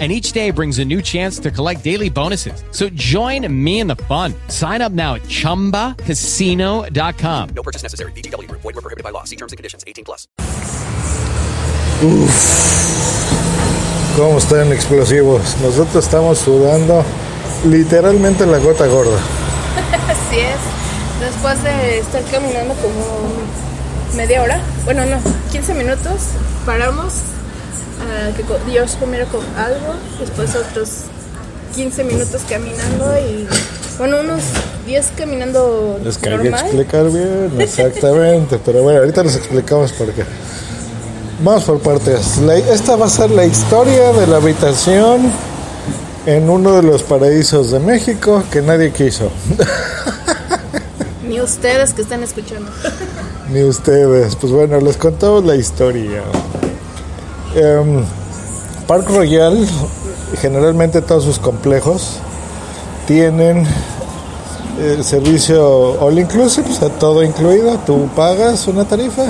and each day brings a new chance to collect daily bonuses. So join me in the fun. Sign up now at ChumbaCasino.com. No purchase necessary. BGW. Void were prohibited by law. See terms and conditions. 18 plus. ¿Cómo están explosivos? Nosotros estamos sudando literalmente la gota gorda. Así es. Después de estar caminando como media hora, bueno, no, 15 minutos, paramos a que Dios comiera con algo, después otros 15 minutos caminando y, bueno, unos 10 caminando Les que hay que normal. explicar bien, exactamente. Pero bueno, ahorita les explicamos por qué. Vamos por partes. La- esta va a ser la historia de la habitación en uno de los paraísos de México que nadie quiso. Ni ustedes que están escuchando. Ni ustedes. Pues bueno, les contamos la historia. Em, Park Royal, generalmente todos sus complejos, tienen el servicio all inclusive, o sea, todo incluido. Tú pagas una tarifa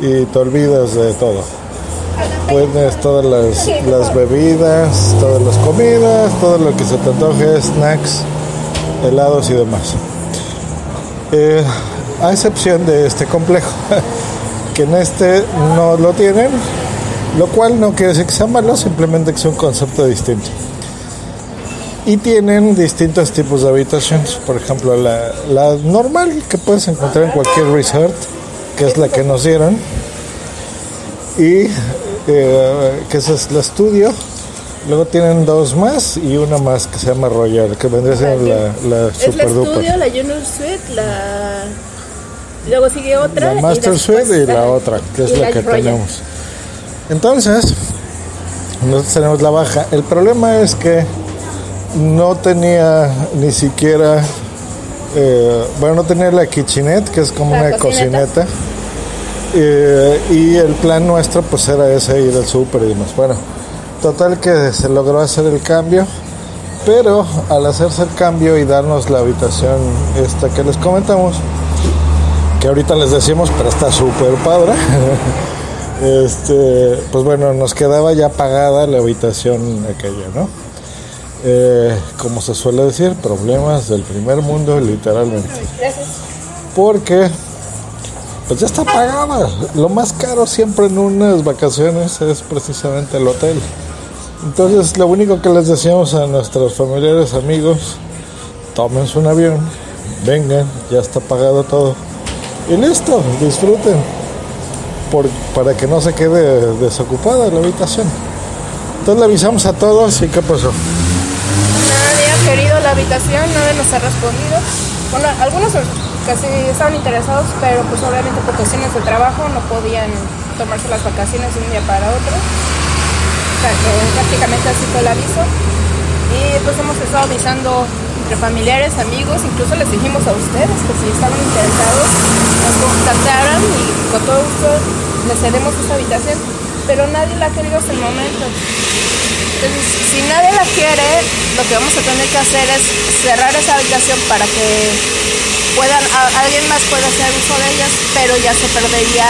y te olvidas de todo. Tienes todas las, las bebidas, todas las comidas, todo lo que se te antoje, snacks, helados y demás. Eh, a excepción de este complejo, que en este no lo tienen, lo cual no quiere decir que sea malo, simplemente que es un concepto distinto. Y tienen distintos tipos de habitaciones, por ejemplo, la, la normal que puedes encontrar en cualquier resort, que es la que nos dieron, y eh, que esa es la estudio. Luego tienen dos más y una más que se llama Royal, que vendría siendo la, la es la super estudio, la Junior Suite, la... Luego sigue otra. La Master Suite y la otra, que es la que Royal. tenemos. Entonces, nosotros tenemos la baja. El problema es que no tenía ni siquiera, eh, bueno, no tenía la kitchenette, que es como La una cocineta. cocineta. Eh, y el plan nuestro pues era ese, ir al súper y demás. Bueno, total que se logró hacer el cambio. Pero al hacerse el cambio y darnos la habitación esta que les comentamos, que ahorita les decimos, pero está súper padre. este, pues bueno, nos quedaba ya pagada la habitación aquella, ¿no? Eh, como se suele decir, problemas del primer mundo, literalmente. Gracias. Porque, pues ya está pagada. Lo más caro siempre en unas vacaciones es precisamente el hotel. Entonces, lo único que les decíamos a nuestros familiares, amigos, tómense un avión, vengan, ya está pagado todo. Y listo, disfruten. Por, para que no se quede desocupada la habitación. Entonces le avisamos a todos y ¿qué pasó? Nadie ha querido la habitación, nadie nos ha respondido. Bueno, algunos casi estaban interesados, pero pues obviamente por cuestiones de trabajo no podían tomarse las vacaciones de un día para otro. O sea, que prácticamente así fue el aviso. Y pues hemos estado avisando familiares, amigos, incluso les dijimos a ustedes que si estaban interesados nos contactaran y con todo gusto les cedemos esa habitación, pero nadie la ha querido hasta el momento. Entonces, si nadie la quiere, lo que vamos a tener que hacer es cerrar esa habitación para que puedan, alguien más pueda hacer uso de ellas, pero ya se perdería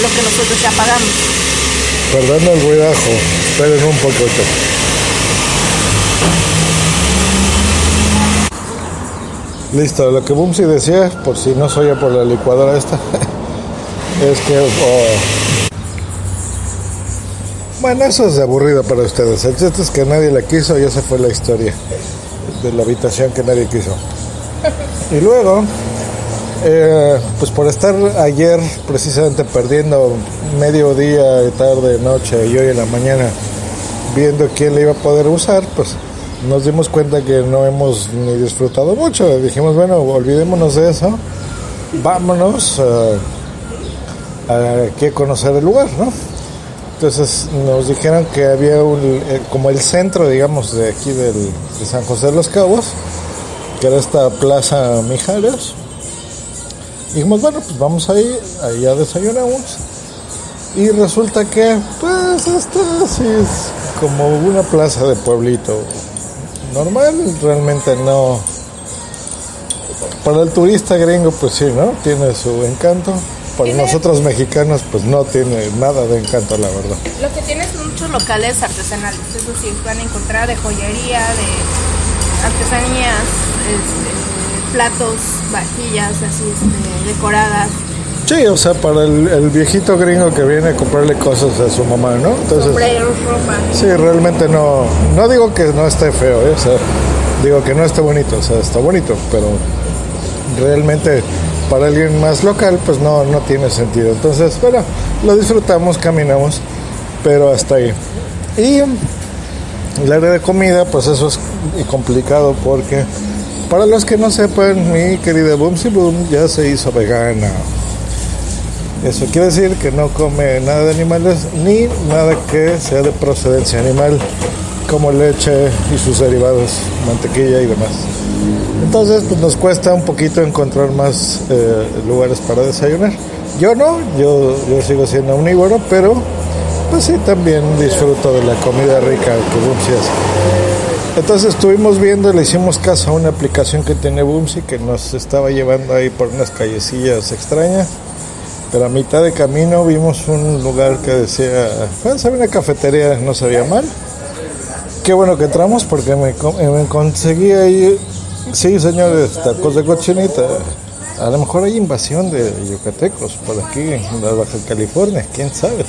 lo que nosotros ya pagamos. Perdón el ruidajo, esperen un poquito. Listo, lo que Bumsy decía, por si no soy por la licuadora esta, es que... oh, Bueno, eso es aburrido para ustedes. El chiste es que nadie la quiso y esa fue la historia de la habitación que nadie quiso. Y luego, eh, pues por estar ayer precisamente perdiendo medio día, tarde, noche y hoy en la mañana viendo quién le iba a poder usar, pues nos dimos cuenta que no hemos ni disfrutado mucho. Dijimos, bueno, olvidémonos de eso, vámonos eh, a, a conocer el lugar, ¿no? Entonces nos dijeron que había un, eh, como el centro, digamos, de aquí del, de San José de los Cabos, que era esta Plaza Mijares, dijimos, bueno, pues vamos ahí, ya desayunamos. Y resulta que, pues, esto sí es como una plaza de pueblito. Normal, realmente no. Para el turista gringo, pues sí, ¿no? Tiene su encanto. Para nosotros mexicanos, pues no tiene nada de encanto, la verdad. Lo que tiene son muchos locales artesanales, eso sí, van a encontrar de joyería, de artesanías, este, platos, vajillas así este, decoradas, Sí, o sea, para el, el viejito gringo que viene a comprarle cosas a su mamá, ¿no? Entonces, sombreros, ropa. sí, realmente no, no digo que no esté feo, ¿eh? o sea, digo que no esté bonito, o sea, está bonito, pero realmente para alguien más local, pues no, no tiene sentido. Entonces, bueno, lo disfrutamos, caminamos, pero hasta ahí. Y el área de comida, pues eso es complicado porque para los que no sepan, mi querida Boomsy Boom ya se hizo vegana. Eso quiere decir que no come nada de animales ni nada que sea de procedencia animal, como leche y sus derivados, mantequilla y demás. Entonces, pues nos cuesta un poquito encontrar más eh, lugares para desayunar. Yo no, yo, yo sigo siendo omnívoro, pero pues sí, también disfruto de la comida rica que Boomsy hace. Entonces estuvimos viendo, le hicimos caso a una aplicación que tiene Boomsy que nos estaba llevando ahí por unas callecillas extrañas. Pero a mitad de camino vimos un lugar que decía, bueno, sabía una cafetería, no se veía mal. Qué bueno que entramos porque me, eh, me conseguí ahí, sí señores, tacos de cochinita. A lo mejor hay invasión de yucatecos por aquí en la Baja California, quién sabe.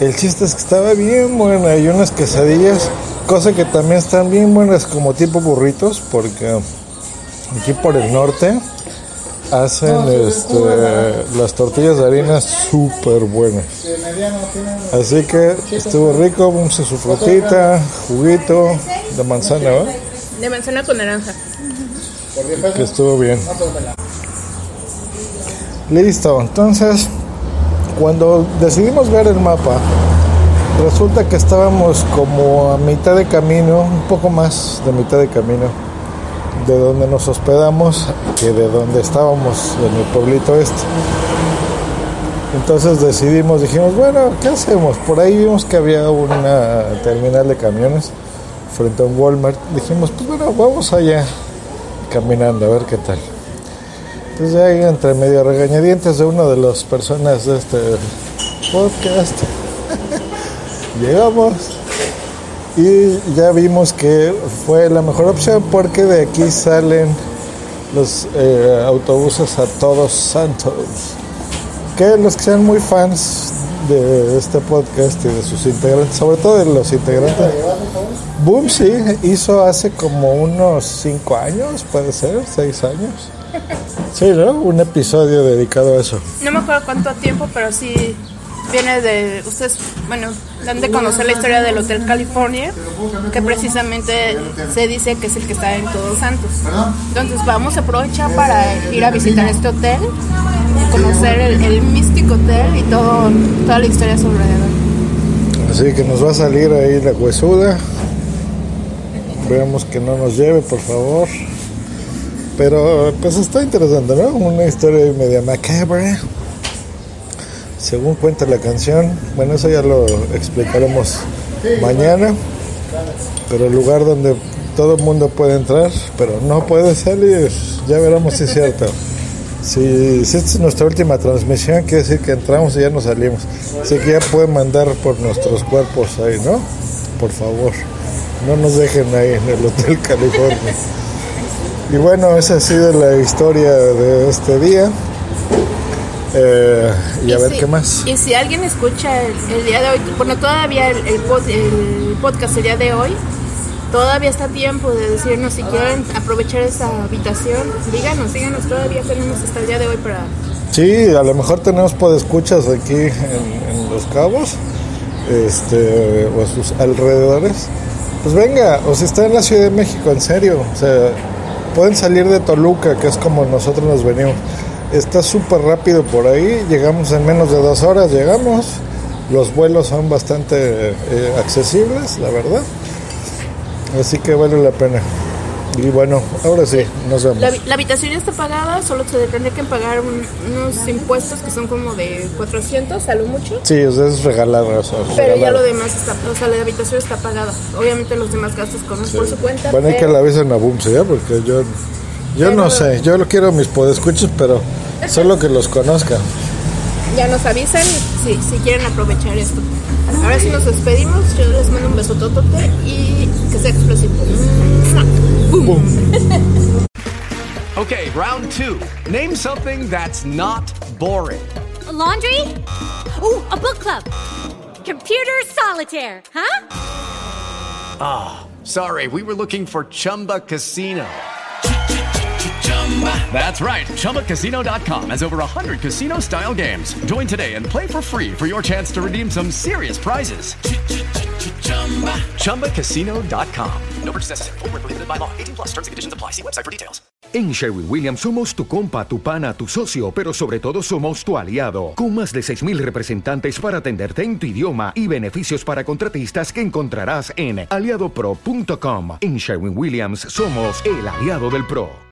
El chiste es que estaba bien buena, hay unas quesadillas, cosa que también están bien buenas como tipo burritos, porque aquí por el norte hacen este, las tortillas de harina súper buenas. Así que estuvo rico, a su frutita, juguito de manzana, ¿va? De manzana con naranja. que estuvo bien. Listo, entonces cuando decidimos ver el mapa, resulta que estábamos como a mitad de camino, un poco más de mitad de camino, de donde nos hospedamos que de donde estábamos en el pueblito este. Entonces decidimos, dijimos, bueno, ¿qué hacemos? Por ahí vimos que había una terminal de camiones frente a un Walmart. Dijimos, pues bueno, vamos allá caminando a ver qué tal. Entonces ya ahí entre medio regañadientes de una de las personas de este podcast, llegamos y ya vimos que fue la mejor opción porque de aquí salen los eh, autobuses a todos santos. Que los que sean muy fans de este podcast y de sus integrantes, sobre todo de los integrantes, Boom sí hizo hace como unos 5 años, puede ser, 6 años. Sí, ¿no? Un episodio dedicado a eso. No me acuerdo cuánto tiempo, pero sí viene de. Ustedes, bueno, dan de conocer la historia del Hotel California, que precisamente se dice que es el que está en Todos Santos. Entonces, vamos a aprovechar para ir a visitar este hotel, conocer el, el místico hotel y todo, toda la historia sobre él. Así que nos va a salir ahí la huesuda. Veamos que no nos lleve, por favor. Pero pues está interesante, ¿no? Una historia media macabra. Según cuenta la canción. Bueno, eso ya lo explicaremos mañana. Pero el lugar donde todo el mundo puede entrar, pero no puede salir. Ya veremos si es cierto. Si, si esta es nuestra última transmisión, quiere decir que entramos y ya nos salimos. Así que ya pueden mandar por nuestros cuerpos ahí, ¿no? Por favor, no nos dejen ahí en el Hotel California. Y bueno, esa ha sido la historia de este día. Eh, y a ver si- qué más. Y si alguien escucha el, el día de hoy, bueno, todavía el, el pod- el podcast el día de hoy, todavía está tiempo de decirnos si quieren aprovechar esa habitación. Díganos, díganos, todavía tenemos hasta el día de hoy para... Sí, a lo mejor tenemos podescuchas aquí en, en Los Cabos, este, o a sus alrededores. Pues venga, o si está en la Ciudad de México, en serio, o sea, pueden salir de Toluca, que es como nosotros nos venimos. Está súper rápido por ahí, llegamos en menos de dos horas, llegamos. Los vuelos son bastante eh, accesibles, la verdad. Así que vale la pena. Y bueno, ahora sí, nos vemos. La, la habitación ya está pagada, solo se tendría que pagar un- unos impuestos que son como de 400 a lo mucho. Sí, o sea, es regalar. O sea, Pero ya lo demás está, o sea, la habitación está pagada. Obviamente los demás gastos corren por su cuenta. Bueno, hay que pero la avisen a Boom, ¿sí? Porque yo, yo no sé, yo lo quiero mis podescuchos, pero solo que los conozcan. ya nos avisan si, si quieren aprovechar esto. Ahora sí nos despedimos, yo les mando un beso totote y que sea explosivo. Okay, round two. Name something that's not boring. A laundry? Ooh, a book club. Computer solitaire, huh? Sorry, we were looking for Chumba Casino. That's right. ChumbaCasino.com has over 100 casino style games. Join today and play for free for your chance to redeem some serious prizes. ChumbaCasino.com. No purchase necessary. Prohibited by law. 18 plus terms and conditions apply. See website for details. En Sherwin Williams somos tu compa, tu pana, tu socio, pero sobre todo somos tu aliado, con más de 6.000 representantes para atenderte en tu idioma y beneficios para contratistas que encontrarás en aliadopro.com. En Sherwin Williams somos el aliado del PRO.